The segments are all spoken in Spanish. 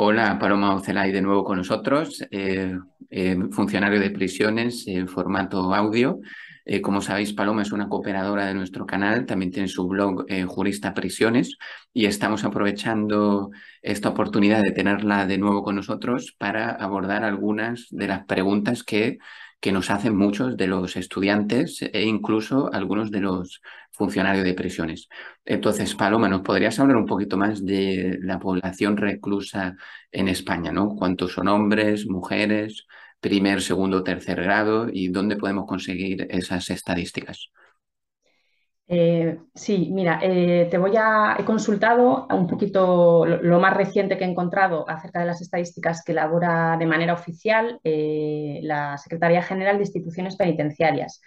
Hola, Paloma Ocelay de nuevo con nosotros, eh, eh, funcionario de prisiones en formato audio. Eh, como sabéis, Paloma es una cooperadora de nuestro canal, también tiene su blog Jurista Prisiones y estamos aprovechando esta oportunidad de tenerla de nuevo con nosotros para abordar algunas de las preguntas que que nos hacen muchos de los estudiantes e incluso algunos de los funcionarios de prisiones. Entonces, Paloma, ¿nos podrías hablar un poquito más de la población reclusa en España? ¿no? ¿Cuántos son hombres, mujeres, primer, segundo, tercer grado y dónde podemos conseguir esas estadísticas? Eh, sí, mira, eh, te voy a. He consultado un poquito lo, más reciente que he encontrado acerca de las estadísticas que elabora de manera oficial eh, la Secretaría General de Instituciones Penitenciarias.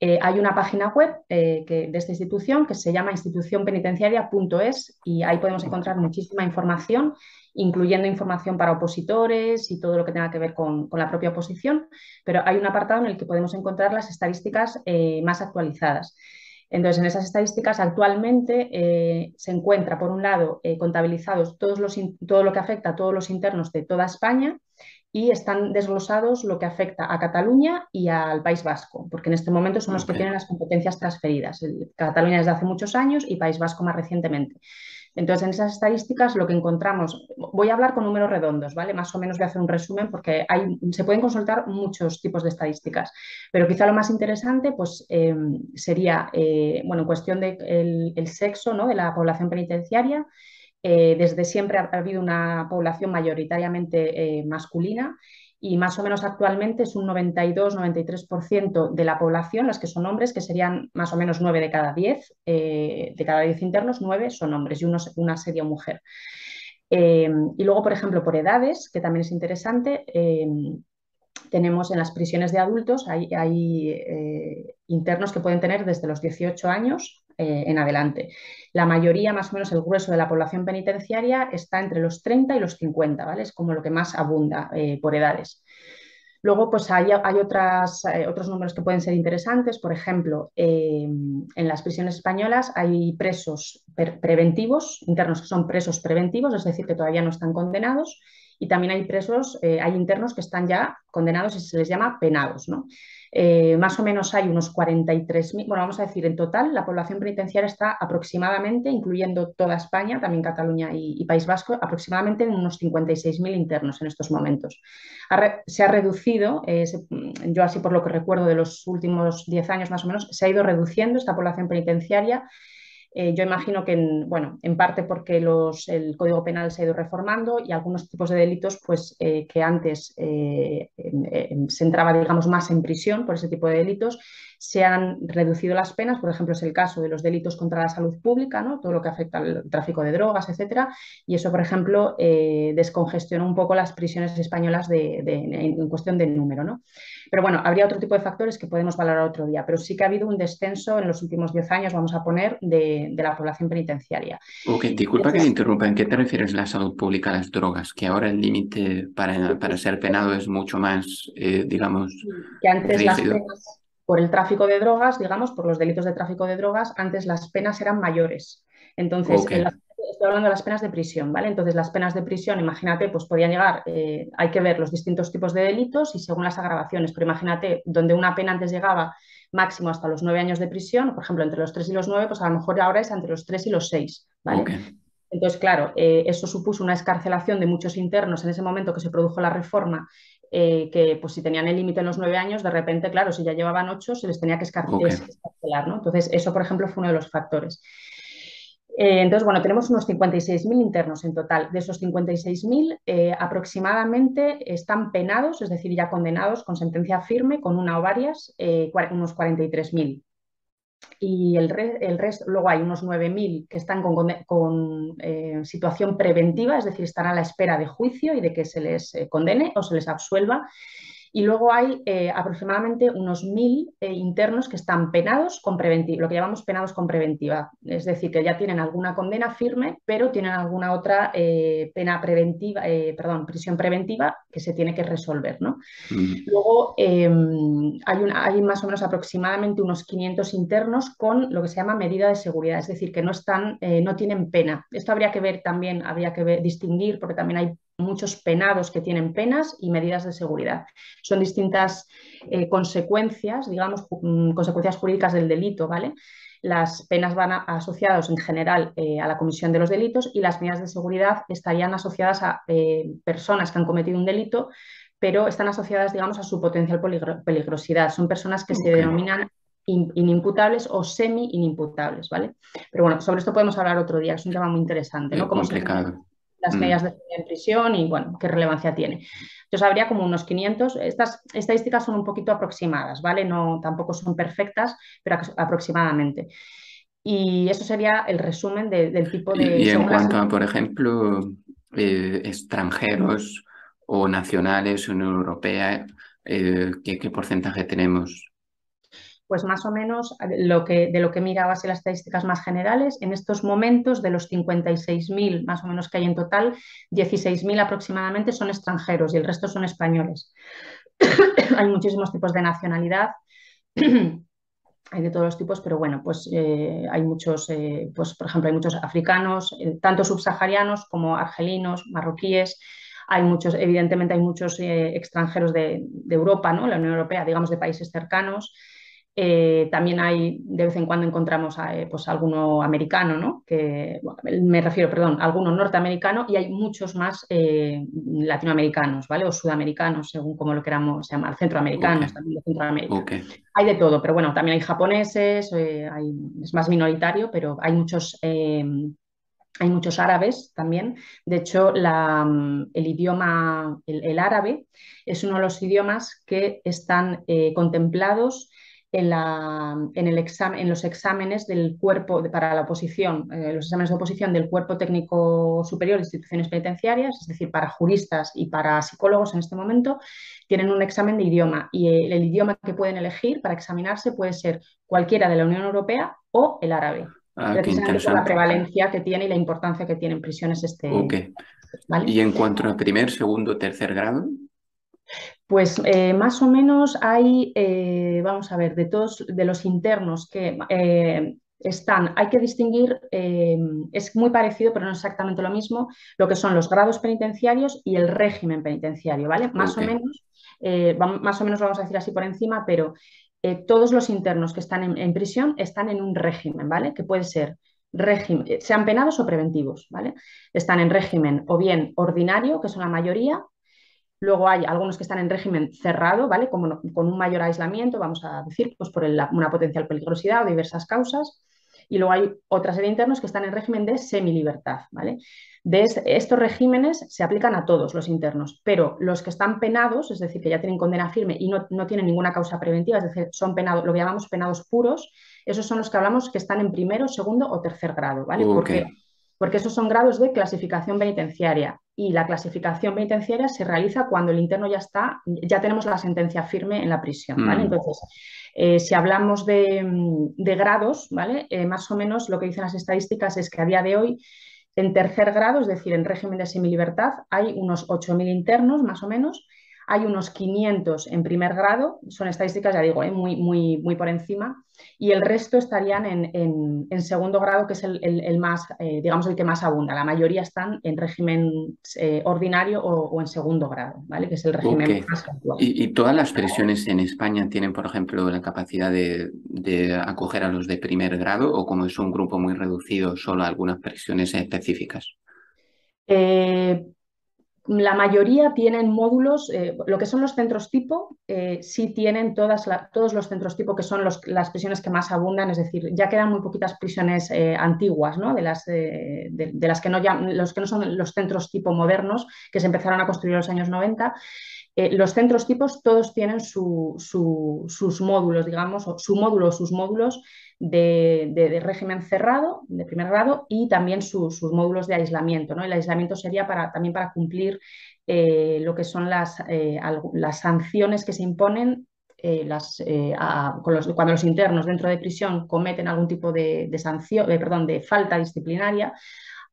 hay una página web de esta institución que se llama institucionpenitenciaria.es y ahí podemos encontrar muchísima información, incluyendo información para opositores y todo lo que tenga que ver con la propia oposición, pero hay un apartado en el que podemos encontrar las estadísticas más actualizadas. Entonces, en esas estadísticas actualmente eh, se encuentra, por un lado, eh, contabilizados todos los, todo lo que afecta a todos los internos de toda España y están desglosados lo que afecta a Cataluña y al País Vasco, porque en este momento son los que tienen las competencias transferidas. Cataluña desde hace muchos años y País Vasco más recientemente. Entonces, en esas estadísticas lo que encontramos, voy a hablar con números redondos, ¿vale? Más o menos voy a hacer un resumen porque hay, se pueden consultar muchos tipos de estadísticas, pero quizá lo más interesante pues, eh, sería, eh, bueno, en cuestión del de el sexo ¿no? de la población penitenciaria, eh, desde siempre ha, habido una población mayoritariamente masculina y más o menos actualmente es un 92-93% de la población, las que son hombres, que serían más o menos 9 de cada 10, eh, de cada 10 internos, 9 son hombres y uno, una sería mujer. Eh, y luego, por ejemplo, por edades, que también es interesante, eh, tenemos en las prisiones de adultos, hay, hay internos que pueden tener desde los 18 años en adelante. La mayoría, más o menos el grueso de la población penitenciaria está entre los 30 y los 50, ¿vale? Es como lo que más abunda eh, por edades. Luego, pues hay, hay otras, eh, otros números que pueden ser interesantes. Por ejemplo, em, en las prisiones españolas hay presos preventivos, internos que son presos preventivos, es decir, que todavía no están condenados, y también hay presos, eh, hay internos que están ya condenados y se les llama penados, ¿no? Eh, más o menos hay unos 43.000, bueno, vamos a decir, en total la población penitenciaria está aproximadamente, incluyendo toda España, también Cataluña y, País Vasco, aproximadamente en unos 56.000 internos en estos momentos. se ha reducido, eh, yo así por lo que recuerdo de los últimos 10 años más o menos, se ha ido reduciendo esta población penitenciaria eh, yo imagino que, en, bueno, en parte porque el Código Penal se ha ido reformando y algunos tipos de delitos, pues eh, que antes eh, se entraba, digamos, más en prisión por ese tipo de delitos, se han reducido las penas, por ejemplo, es el caso de los delitos contra la salud pública, ¿no? todo lo que afecta al tráfico de drogas, etcétera, y eso, por ejemplo, eh, descongestiona un poco las prisiones españolas de, en cuestión de número. ¿no? Pero bueno, habría otro tipo de factores que podemos valorar otro día, pero sí que ha habido un descenso en los últimos 10 años, vamos a poner, de, la población penitenciaria. Ok, disculpa que te interrumpa, ¿en qué te refieres la salud pública, las drogas? Que ahora el límite para, para, ser penado es mucho más, eh, digamos, que antes las penas por el tráfico de drogas, digamos, por los delitos de tráfico de drogas, antes las penas eran mayores. Entonces, estoy hablando de las penas de prisión, ¿vale? Entonces, las penas de prisión, imagínate, pues podían llegar, eh, hay que ver los distintos tipos de delitos y según las agravaciones, pero imagínate, donde una pena antes llegaba máximo hasta los nueve años de prisión, por ejemplo, entre los tres y los nueve, pues a lo mejor ahora es entre los tres y los seis, ¿vale? Entonces, claro, eh, eso supuso una escarcelación de muchos internos en ese momento que se produjo la reforma eh, que pues si tenían el límite en los nueve años, de repente, claro, si ya llevaban ocho, se les tenía que escarcelar, ¿no? Entonces, eso, por ejemplo, fue uno de los factores. Eh, entonces, bueno, tenemos unos 56.000 internos en total. De esos 56.000, eh, aproximadamente están penados, es decir, ya condenados con sentencia firme, con una o varias, unos 43.000 y el, resto, luego hay unos 9.000 que están con, eh, situación preventiva, es decir, están a la espera de juicio y de que se les eh, condene o se les absuelva. Y luego hay eh, aproximadamente unos mil eh, internos que están penados con preventiva, lo que llamamos penados con preventiva. Es decir, que ya tienen alguna condena firme, pero tienen alguna otra eh, pena preventiva, perdón, prisión preventiva que se tiene que resolver. ¿no? Luego em, hay, hay, más o menos aproximadamente unos 500 internos con lo que se llama medida de seguridad, es decir, que no, están, no tienen pena. Esto habría que ver también, habría que distinguir, porque también hay muchos penados que tienen penas y medidas de seguridad. Son distintas eh, consecuencias, digamos, mm, consecuencias jurídicas del delito, ¿vale? Las penas van asociadas en general eh, a la comisión de los delitos y las medidas de seguridad estarían asociadas a eh, personas que han cometido un delito, pero están asociadas, digamos, a su potencial peligrosidad. Son personas que se denominan inimputables o semi-inimputables, ¿vale? Pero bueno, sobre esto podemos hablar otro día, es un tema muy interesante, ¿no? Cómo complicado. Las mm. medidas de en prisión y, bueno, qué relevancia tiene. Entonces, habría como unos 500. Estas estadísticas son un poquito aproximadas, ¿vale? No, tampoco son perfectas, pero aproximadamente. Y eso sería el resumen del tipo de... Y, en cuanto a, por ejemplo, eh, extranjeros o nacionales, Unión Europea, eh, ¿qué porcentaje tenemos? Pues más o menos lo que, de lo que mirabas en las estadísticas más generales, en estos momentos de los 56.000 más o menos que hay en total, 16.000 aproximadamente son extranjeros y el resto son españoles. hay muchísimos tipos de nacionalidad. hay de todos los tipos, pero bueno, pues eh, hay muchos, eh, pues por ejemplo, hay muchos africanos, eh, tanto subsaharianos como argelinos, marroquíes, hay muchos, evidentemente hay muchos extranjeros de, de, Europa, ¿no? La Unión Europea, digamos, de países cercanos, eh, también hay, de vez en cuando encontramos a, eh, pues alguno americano, ¿no? que, me refiero, perdón, alguno norteamericano y hay muchos más eh, latinoamericanos, ¿vale? O sudamericanos, según como lo queramos llamar, centroamericanos también de Centroamérica. Hay de todo, pero bueno, también hay japoneses, hay, es más minoritario, pero hay muchos hay muchos árabes también. De hecho, el idioma, el, árabe, es uno de los idiomas que están contemplados en, la, en, el examen, en los exámenes del cuerpo para la oposición, eh, los exámenes de oposición del cuerpo técnico superior de instituciones penitenciarias, es decir, para juristas y para psicólogos en este momento, tienen un examen de idioma y el, idioma que pueden elegir para examinarse puede ser cualquiera de la Unión Europea o el árabe. Ah, precisamente por la prevalencia que tiene y la importancia que tiene en prisiones este. ¿Y en cuanto a primer, segundo, tercer grado? Pues eh, más o menos hay, eh, vamos a ver, de todos de los internos que eh, están, hay que distinguir, es muy parecido, pero no exactamente lo mismo, lo que son los grados penitenciarios y el régimen penitenciario, ¿vale? Más o menos, más o menos vamos a decir así por encima, pero todos los internos que están en, en, prisión están en un régimen, ¿vale? Que puede ser régimen, sean penados o preventivos, ¿vale? Están en régimen o bien ordinario, que son la mayoría, Luego hay algunos que están en régimen cerrado, ¿vale? Como con un mayor aislamiento, vamos a decir, pues por una potencial peligrosidad o diversas causas. Y luego hay otra serie de internos que están en régimen de semilibertad, ¿vale? De estos regímenes se aplican a todos los internos, pero los que están penados, es decir, que ya tienen condena firme y no, tienen ninguna causa preventiva, es decir, son penados, lo que llamamos penados puros, esos son los que hablamos que están en primero, segundo o tercer grado, ¿vale? Porque porque esos son grados de clasificación penitenciaria y la clasificación penitenciaria se realiza cuando el interno ya está, ya tenemos la sentencia firme en la prisión, ¿vale? Mm. Entonces, eh, si hablamos de, grados, ¿vale? Eh, más o menos lo que dicen las estadísticas es que a día de hoy en tercer grado, es decir, en régimen de semilibertad, hay unos 8.000 internos más o menos hay unos 500 en primer grado, son estadísticas, ya digo, ¿eh? muy, muy, muy por encima, y el resto estarían en, segundo grado, que es el, más, eh, digamos, el que más abunda. La mayoría están en régimen eh, ordinario o, en segundo grado, ¿vale? Que es el régimen más actual. ¿Y, todas las prisiones en España tienen, por ejemplo, la capacidad de, acoger a los de primer grado o como es un grupo muy reducido, solo algunas prisiones específicas? La mayoría tienen módulos, eh, lo que son los centros tipo, eh, sí tienen todas todos los centros tipo que son las prisiones que más abundan, es decir, ya quedan muy poquitas prisiones eh, antiguas, ¿no? de, las, de, las que no, ya, los que no son los centros tipo modernos que se empezaron a construir en los años 90. los centros tipos todos tienen sus módulos, digamos, su módulo sus módulos de, régimen cerrado, de primer grado, y también sus módulos de aislamiento. ¿no? El aislamiento sería para, también para cumplir eh, lo que son las, eh, las, sanciones que se imponen eh, las, cuando los internos dentro de prisión cometen algún tipo de, sanción, perdón, de falta disciplinaria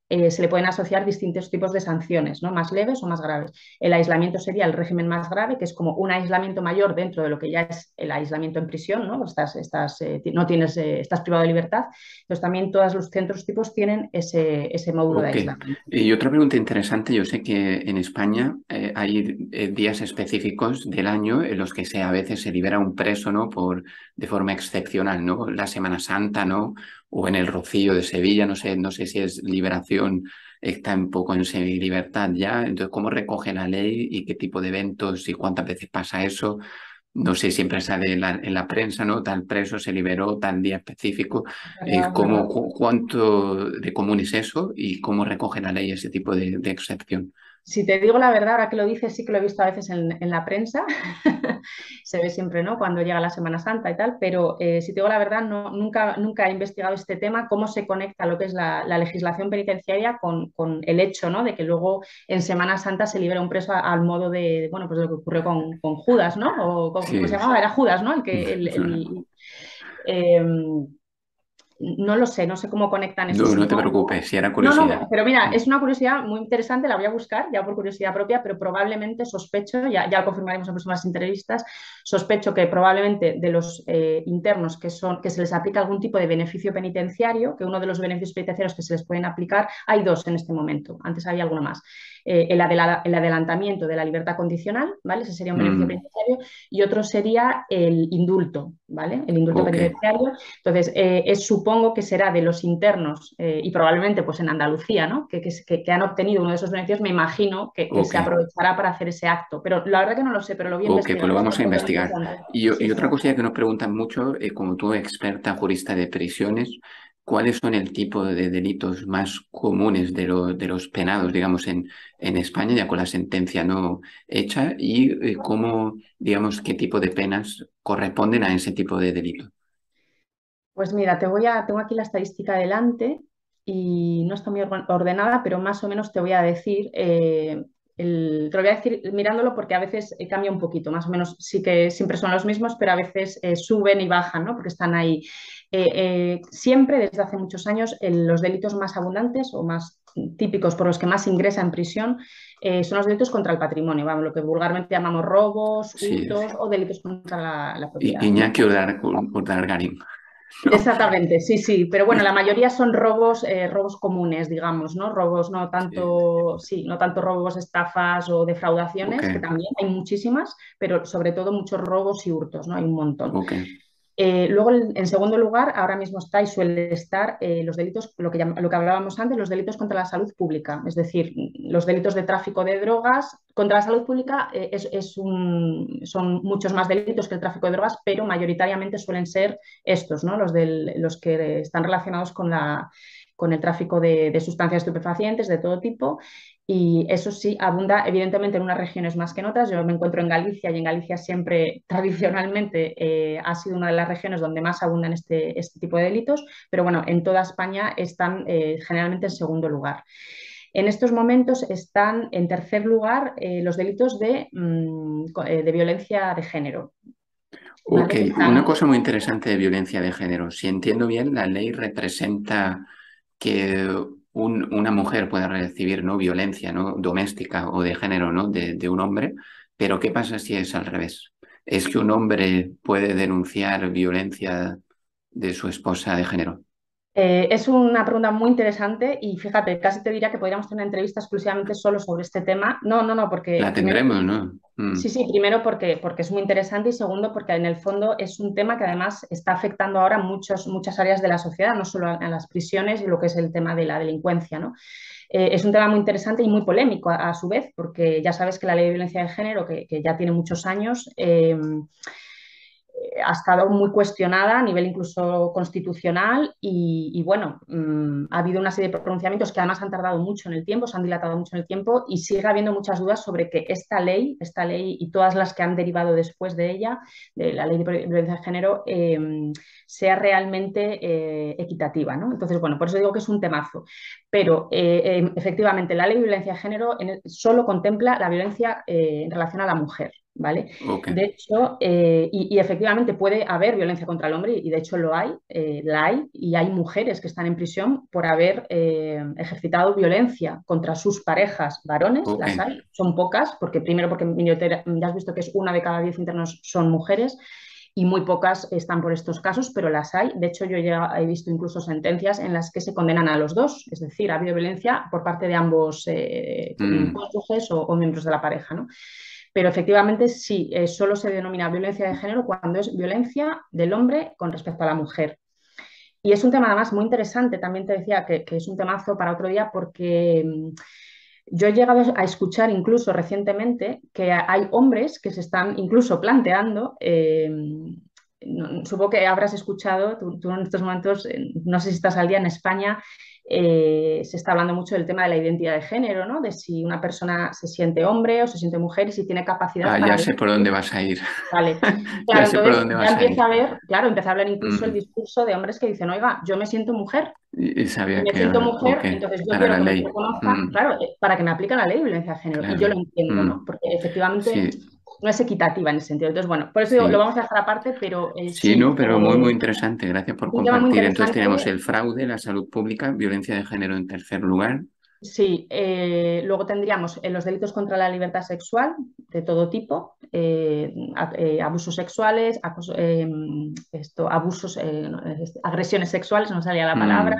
eh, se le pueden asociar distintos tipos de sanciones, ¿no? más leves o más graves. El aislamiento sería el régimen más grave, que es como un aislamiento mayor dentro de lo que ya es el aislamiento en prisión, ¿no? Estás, estás, eh, no tienes, eh, estás privado de libertad. Entonces también todos los centros tipos tienen ese, ese módulo de aislamiento. Y otra pregunta interesante, yo sé que en España hay días específicos del año en los que se, a veces se libera un preso ¿no? Por, de forma excepcional, ¿no? La Semana Santa, ¿no? O en el Rocío de Sevilla, no sé, no sé si es liberación, está un poco en semi-libertad ya, entonces cómo recoge la ley y qué tipo de eventos y cuántas veces pasa eso. No sé, siempre sale en la, prensa, ¿no? Tal preso se liberó, tal día específico. Eh, ¿cómo, ¿Cuánto de común es eso y cómo recoge la ley ese tipo de excepción? Si te digo la verdad, ahora que lo dices, sí que lo he visto a veces en, la prensa, se ve siempre, ¿no? Cuando llega la Semana Santa y tal, pero eh, si te digo la verdad, no, nunca, nunca he investigado este tema, cómo se conecta lo que es la, legislación penitenciaria con, el hecho, ¿no? De que luego en Semana Santa se libera un preso al modo de, bueno, pues lo que ocurrió con, Judas, ¿no? O ¿cómo se llamaba? Era Judas, ¿no? El que, el, em, no lo sé, no sé cómo conectan eso. No, no te preocupes, si era curiosidad. pero mira, es una curiosidad muy interesante, la voy a buscar ya por curiosidad propia, pero probablemente sospecho, ya, ya lo confirmaremos en próximas entrevistas, sospecho que probablemente de los eh, internos que, son, que se les aplica algún tipo de beneficio penitenciario, que uno de los beneficios penitenciarios que se les pueden aplicar, hay dos en este momento, antes había alguno más. Eh, el, adelantamiento de la libertad condicional, ¿vale? Ese sería un beneficio mm. penitenciario, y otro sería el indulto, ¿vale? El indulto penitenciario. Entonces, eh, es, supongo que será de los internos, eh, y probablemente pues en Andalucía, ¿no? Que, que, han obtenido uno de esos beneficios, me imagino que, se aprovechará para hacer ese acto. Pero la verdad que no lo sé, pero lo voy a Ok, pues lo vamos a investigar. Y, otra cosilla que nos preguntan mucho, como tú, experta jurista de prisiones, cuáles son el tipo de delitos más comunes de, de los penados, digamos, en, en, España, ya con la sentencia no hecha, y eh, cómo, digamos, qué tipo de penas corresponden a ese tipo de delito. Pues mira, te voy a, tengo aquí la estadística delante y no está muy ordenada, pero más o menos te voy a decir, eh, te lo voy a decir mirándolo porque a veces eh, cambia un poquito, más o menos sí que siempre son los mismos, pero a veces suben y bajan, ¿no? Porque están ahí eh, eh, siempre, desde hace muchos años, los delitos más abundantes o más típicos por los que más ingresa en prisión eh, son los delitos contra el patrimonio, vamos, lo que vulgarmente llamamos robos, hurtos o delitos contra la, propiedad. Iñaki Urdargarín. Exactamente, sí, sí, pero bueno, la mayoría son robos, robos comunes, digamos, ¿no? Robos no tanto, sí. no tanto robos, estafas o defraudaciones, que también hay muchísimas, pero sobre todo muchos robos y hurtos, ¿no? Hay un montón. Eh, luego, en segundo lugar, ahora mismo está y suele estar eh, los delitos, lo que, hablábamos antes, los delitos contra la salud pública, es decir, los delitos de tráfico de drogas. Contra la salud pública eh, son muchos más delitos que el tráfico de drogas, pero mayoritariamente suelen ser estos, los, que están relacionados con, el tráfico de, sustancias estupefacientes de todo tipo y eso sí, abunda evidentemente en unas regiones más que en otras. Yo me encuentro en Galicia y en Galicia siempre tradicionalmente eh, ha sido una de las regiones donde más abundan este, este tipo de delitos, pero bueno, en toda España están eh, generalmente en segundo lugar. En estos momentos están en tercer lugar eh, los delitos de, mm, de, violencia de género. Ok, una cosa muy interesante de violencia de género. Si entiendo bien, la ley representa que una mujer puede recibir ¿no? violencia ¿no? doméstica o de género ¿no? de, un hombre, pero ¿qué pasa si es al revés? ¿Es que un hombre puede denunciar violencia de su esposa de género? Eh, es una pregunta muy interesante y fíjate, casi te diría que podríamos tener una entrevista exclusivamente solo sobre este tema. No, no, no, porque... La tendremos, ¿no? Mm. Sí, sí, primero porque, porque es muy interesante y segundo porque en el fondo es un tema que además está afectando ahora muchos, muchas áreas de la sociedad, no solo a, las prisiones y lo que es el tema de la delincuencia, ¿no? Eh, es un tema muy interesante y muy polémico a, su vez, porque ya sabes que la ley de violencia de género, que, ya tiene muchos años, eh, ha estado muy cuestionada a nivel incluso constitucional y, bueno, mm, ha habido una serie de pronunciamientos que además han tardado mucho en el tiempo, se han dilatado mucho en el tiempo y sigue habiendo muchas dudas sobre que esta ley, esta ley y todas las que han derivado después de ella, de la ley de violencia de género, em, sea realmente eh, equitativa. ¿no? Entonces, bueno, por eso digo que es un temazo. Pero eh, em, efectivamente, la ley de violencia de género solo contempla la violencia eh, en relación a la mujer. ¿Vale? De hecho, eh, y, efectivamente puede haber violencia contra el hombre, y de hecho lo hay, eh, la hay, y hay mujeres que están en prisión por haber eh, ejercitado violencia contra sus parejas varones, las hay, son pocas, porque primero porque ya has visto que es una de cada diez internos son mujeres, y muy pocas están por estos casos, pero las hay. De hecho, yo ya he visto incluso sentencias en las que se condenan a los dos, es decir, ha habido violencia por parte de ambos eh, mm. cónyuges o, miembros de la pareja. ¿no? Pero efectivamente sí, eh, solo se denomina violencia de género cuando es violencia del hombre con respecto a la mujer. Y es un tema además muy interesante, también te decía que, que es un temazo para otro día porque mm, yo he llegado a escuchar incluso recientemente que hay hombres que se están incluso planteando, eh, supongo que habrás escuchado, tú, en estos momentos, eh, no sé si estás al día en España, eh, se está hablando mucho del tema de la identidad de género, ¿no? De si una persona se siente hombre o se siente mujer y si tiene capacidad. Ah, ya sé por dónde vas a ir. Vale. Claro, ya sé por dónde vas a ir. a ver, claro, empieza a hablar incluso el mm. discurso de hombres que dicen, oiga, yo me siento mujer. Y, sabía me siento mujer, entonces yo quiero que me mm. claro, eh, para que me aplique la ley de violencia de género. Y yo lo entiendo, ¿no? Mm. Porque efectivamente no es equitativa en ese sentido. Entonces, bueno, por eso lo vamos a dejar aparte, pero... Eh, sí, no, pero muy, muy interesante. Gracias por compartir. Entonces tenemos el fraude, la salud pública, violencia de género en tercer lugar. Sí, eh, luego tendríamos eh, los delitos contra la libertad sexual de todo tipo, abusos sexuales, esto, abusos, agresiones sexuales, no salía la mm. palabra,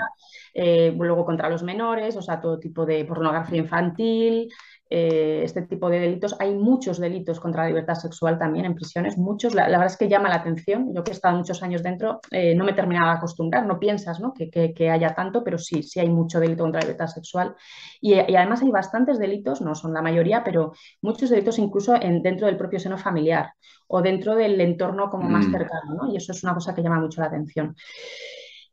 luego contra los menores, o sea, todo tipo de pornografía infantil, eh, este tipo de delitos. Hay muchos delitos contra la libertad sexual también en prisiones, muchos. La, verdad es que llama la atención. Yo que he estado muchos años dentro, eh, no me terminaba de acostumbrar, no piensas ¿no? Que, haya tanto, pero sí, sí hay mucho delito contra la libertad sexual. Y, además hay bastantes delitos, no son la mayoría, pero muchos delitos incluso en, dentro del propio seno familiar o dentro del entorno como más mm. cercano, Y eso es una cosa que llama mucho la atención.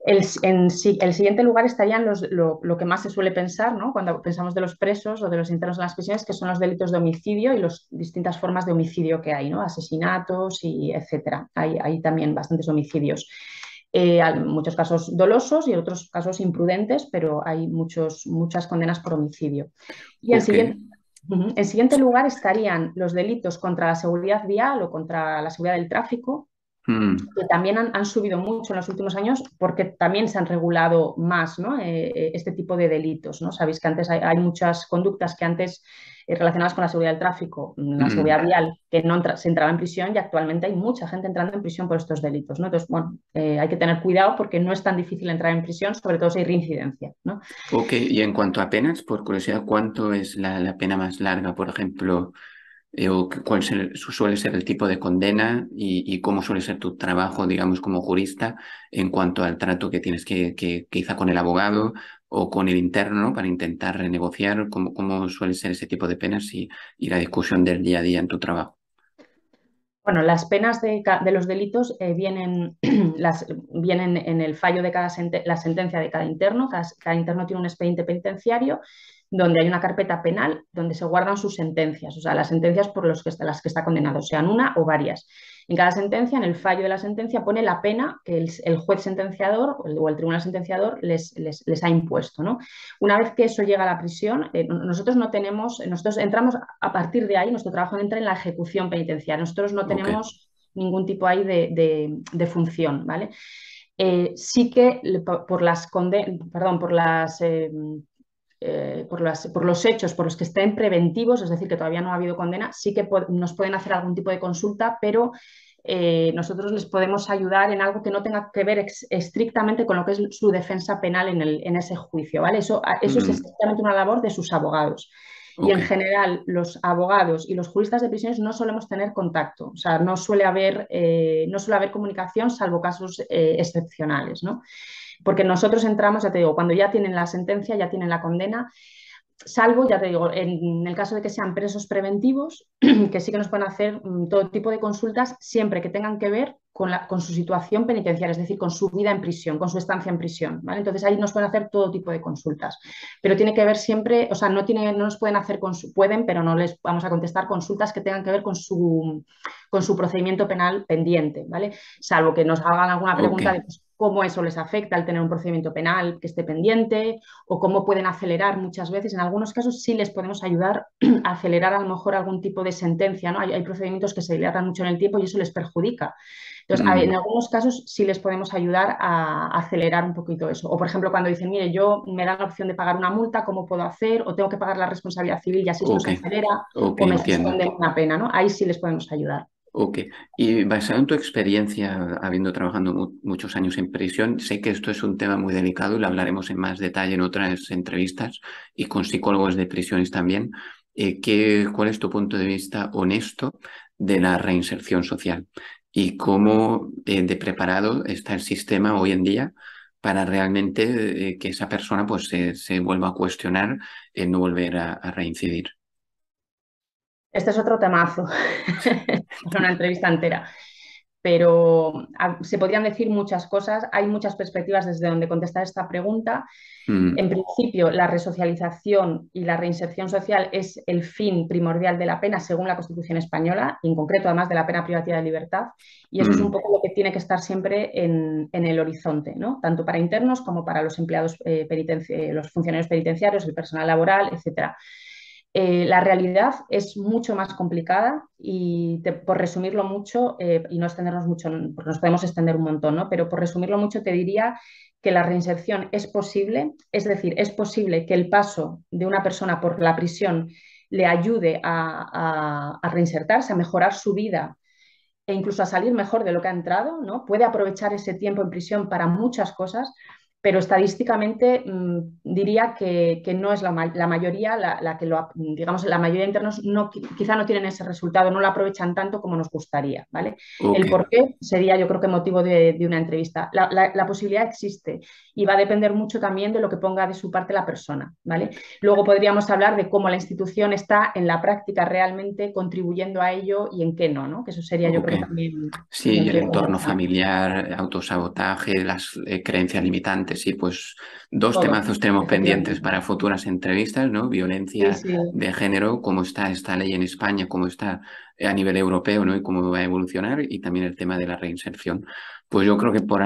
El, en, el siguiente lugar estarían los, lo, que más se suele pensar ¿no? cuando pensamos de los presos o de los internos en las prisiones, que son los delitos de homicidio y las distintas formas de homicidio que hay, ¿no? asesinatos y etcétera. Hay, hay también bastantes homicidios. Eh, muchos casos dolosos y otros casos imprudentes, pero hay muchos, muchas condenas por homicidio. Y el siguiente, en siguiente lugar estarían los delitos contra la seguridad vial o contra la seguridad del tráfico, Mm. que también han, subido mucho en los últimos años porque también se han regulado más ¿no? Eh, eh, este tipo de delitos. ¿no? Sabéis que antes hay, muchas conductas que antes eh, relacionadas con la seguridad del tráfico, la mm. seguridad vial, que no se entraba en prisión y actualmente hay mucha gente entrando en prisión por estos delitos. ¿no? Entonces, bueno, hay que tener cuidado porque no es tan difícil entrar en prisión, sobre todo si hay reincidencia. ¿no? Ok, y en cuanto a penas, por curiosidad, ¿cuánto es la pena más larga, por ejemplo? Eh, o cuál suele ser el tipo de condena y, cómo suele ser tu trabajo, digamos, como jurista en cuanto al trato que tienes que, que quizá con el abogado o con el interno para intentar renegociar, cómo, cómo suele ser ese tipo de penas y, la discusión del día a día en tu trabajo. Bueno, las penas de, los delitos eh, vienen, las, vienen en el fallo de cada la sentencia de cada interno. cada, interno tiene un expediente penitenciario donde hay una carpeta penal donde se guardan sus sentencias, o sea, las sentencias por los que las que está condenado, sean una o varias. En cada sentencia, en el fallo de la sentencia, pone la pena que el, juez sentenciador o el, tribunal sentenciador les, les, ha impuesto. ¿no? Una vez que eso llega a la prisión, eh, nosotros no tenemos, nosotros entramos a partir de ahí, nuestro trabajo entra en la ejecución penitenciaria. Nosotros no tenemos ningún tipo ahí de, función, ¿vale? Eh, sí que por las, perdón, por las eh, eh, por, los hechos por los que estén preventivos, es decir, que todavía no ha habido condena, sí que nos pueden hacer algún tipo de consulta, pero eh, nosotros les podemos ayudar en algo que no tenga que ver estrictamente con lo que es su defensa penal en, ese juicio. ¿vale? Eso, eso es estrictamente una labor de sus abogados. Y en general, los abogados y los juristas de prisiones no solemos tener contacto, o sea, no suele haber, eh, no suele haber comunicación salvo casos excepcionales. ¿no? Porque nosotros entramos, ya te digo, cuando ya tienen la sentencia, ya tienen la condena, salvo, ya te digo, en el caso de que sean presos preventivos, que sí que nos pueden hacer mm, todo tipo de consultas siempre que tengan que ver con, la, con, su situación penitenciaria, es decir, con su vida en prisión, con su estancia en prisión. ¿vale? Entonces ahí nos pueden hacer todo tipo de consultas, pero tiene que ver siempre, o sea, no, tiene, no nos pueden hacer, pueden, pero no les vamos a contestar consultas que tengan que ver con su, con su procedimiento penal pendiente, ¿vale? Salvo que nos hagan alguna pregunta de pues, cómo eso les afecta al tener un procedimiento penal que esté pendiente o cómo pueden acelerar muchas veces. En algunos casos sí les podemos ayudar a acelerar a lo mejor algún tipo de sentencia. ¿no? Hay, hay procedimientos que se dilatan mucho en el tiempo y eso les perjudica. Entonces, en mm. algunos casos sí les podemos ayudar a, acelerar un poquito eso. O, por ejemplo, cuando dicen, mire, yo me dan la opción de pagar una multa, ¿cómo puedo hacer? O tengo que pagar la responsabilidad civil y así se acelera, o me suspenden una pena, ¿no? Ahí sí les podemos ayudar. Ok. Y basado en tu experiencia, habiendo trabajado muchos años en prisión, sé que esto es un tema muy delicado y lo hablaremos en más detalle en otras entrevistas y con psicólogos de prisiones también. Eh, ¿qué, ¿Cuál es tu punto de vista honesto de la reinserción social? y cómo eh, de preparado está el sistema hoy en día para realmente eh, que esa persona pues se, vuelva a cuestionar en no volver a, reincidir. Este es otro temazo, una entrevista entera pero se podrían decir muchas cosas. Hay muchas perspectivas desde donde contestar esta pregunta. Mm. En principio, la resocialización y la reinserción social es el fin primordial de la pena según la Constitución española, en concreto además de la pena privativa de libertad, y eso es un mm. poco lo que tiene que estar siempre en, el horizonte, ¿no? tanto para internos como para los empleados eh, los funcionarios penitenciarios, el personal laboral, etcétera. Eh, la realidad es mucho más complicada y por resumirlo mucho, eh, y no extendernos mucho, porque nos podemos extender un montón, ¿no? pero por resumirlo mucho te diría que la reinserción es posible, es decir, es posible que el paso de una persona por la prisión le ayude a, a reinsertarse, a mejorar su vida e incluso a salir mejor de lo que ha entrado, ¿no? Puede aprovechar ese tiempo en prisión para muchas cosas, pero estadísticamente mm, diría que, no es la, mayoría la, que lo, digamos, la mayoría de internos no, quizá no tienen ese resultado, no lo aprovechan tanto como nos gustaría, ¿vale? El por qué sería yo creo que motivo de, una entrevista. La, posibilidad existe y va a depender mucho también de lo que ponga de su parte la persona, ¿vale? Luego podríamos hablar de cómo la institución está en la práctica realmente contribuyendo a ello y en qué no, ¿no? Que eso sería yo creo también... Sí, el entorno familiar, autosabotaje, las eh, creencias limitantes sí, pues dos temazos tenemos pendientes para futuras entrevistas, ¿no? Violencia de género, cómo está esta ley en España, cómo está a nivel europeo, ¿no? Y cómo va a evolucionar, y también el tema de la reinserción. Pues yo creo que por,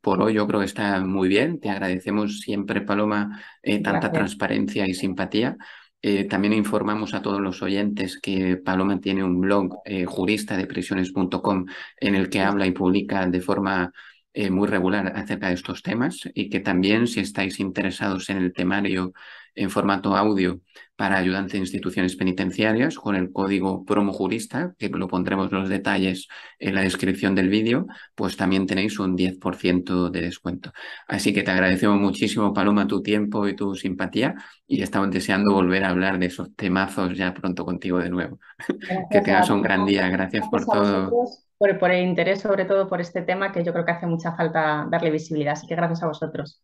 por hoy yo creo que está muy bien. Te agradecemos siempre, Paloma, eh, tanta transparencia y simpatía. Eh, también informamos a todos los oyentes que Paloma tiene un blog eh, jurista de prisiones.com en el que habla y publica de forma eh, muy regular acerca de estos temas y que también si estáis interesados en el temario en formato audio para ayudantes de instituciones penitenciarias con el código promo jurista, que lo pondremos los detalles en la descripción del vídeo, pues también tenéis un 10% de descuento. Así que te agradecemos muchísimo, Paloma, tu tiempo y tu simpatía y estamos deseando volver a hablar de esos temazos ya pronto contigo de nuevo. que tengas un gran día. Gracias por todo por, el interés, sobre todo por este tema, que yo creo que hace mucha falta darle visibilidad. Así que gracias a vosotros.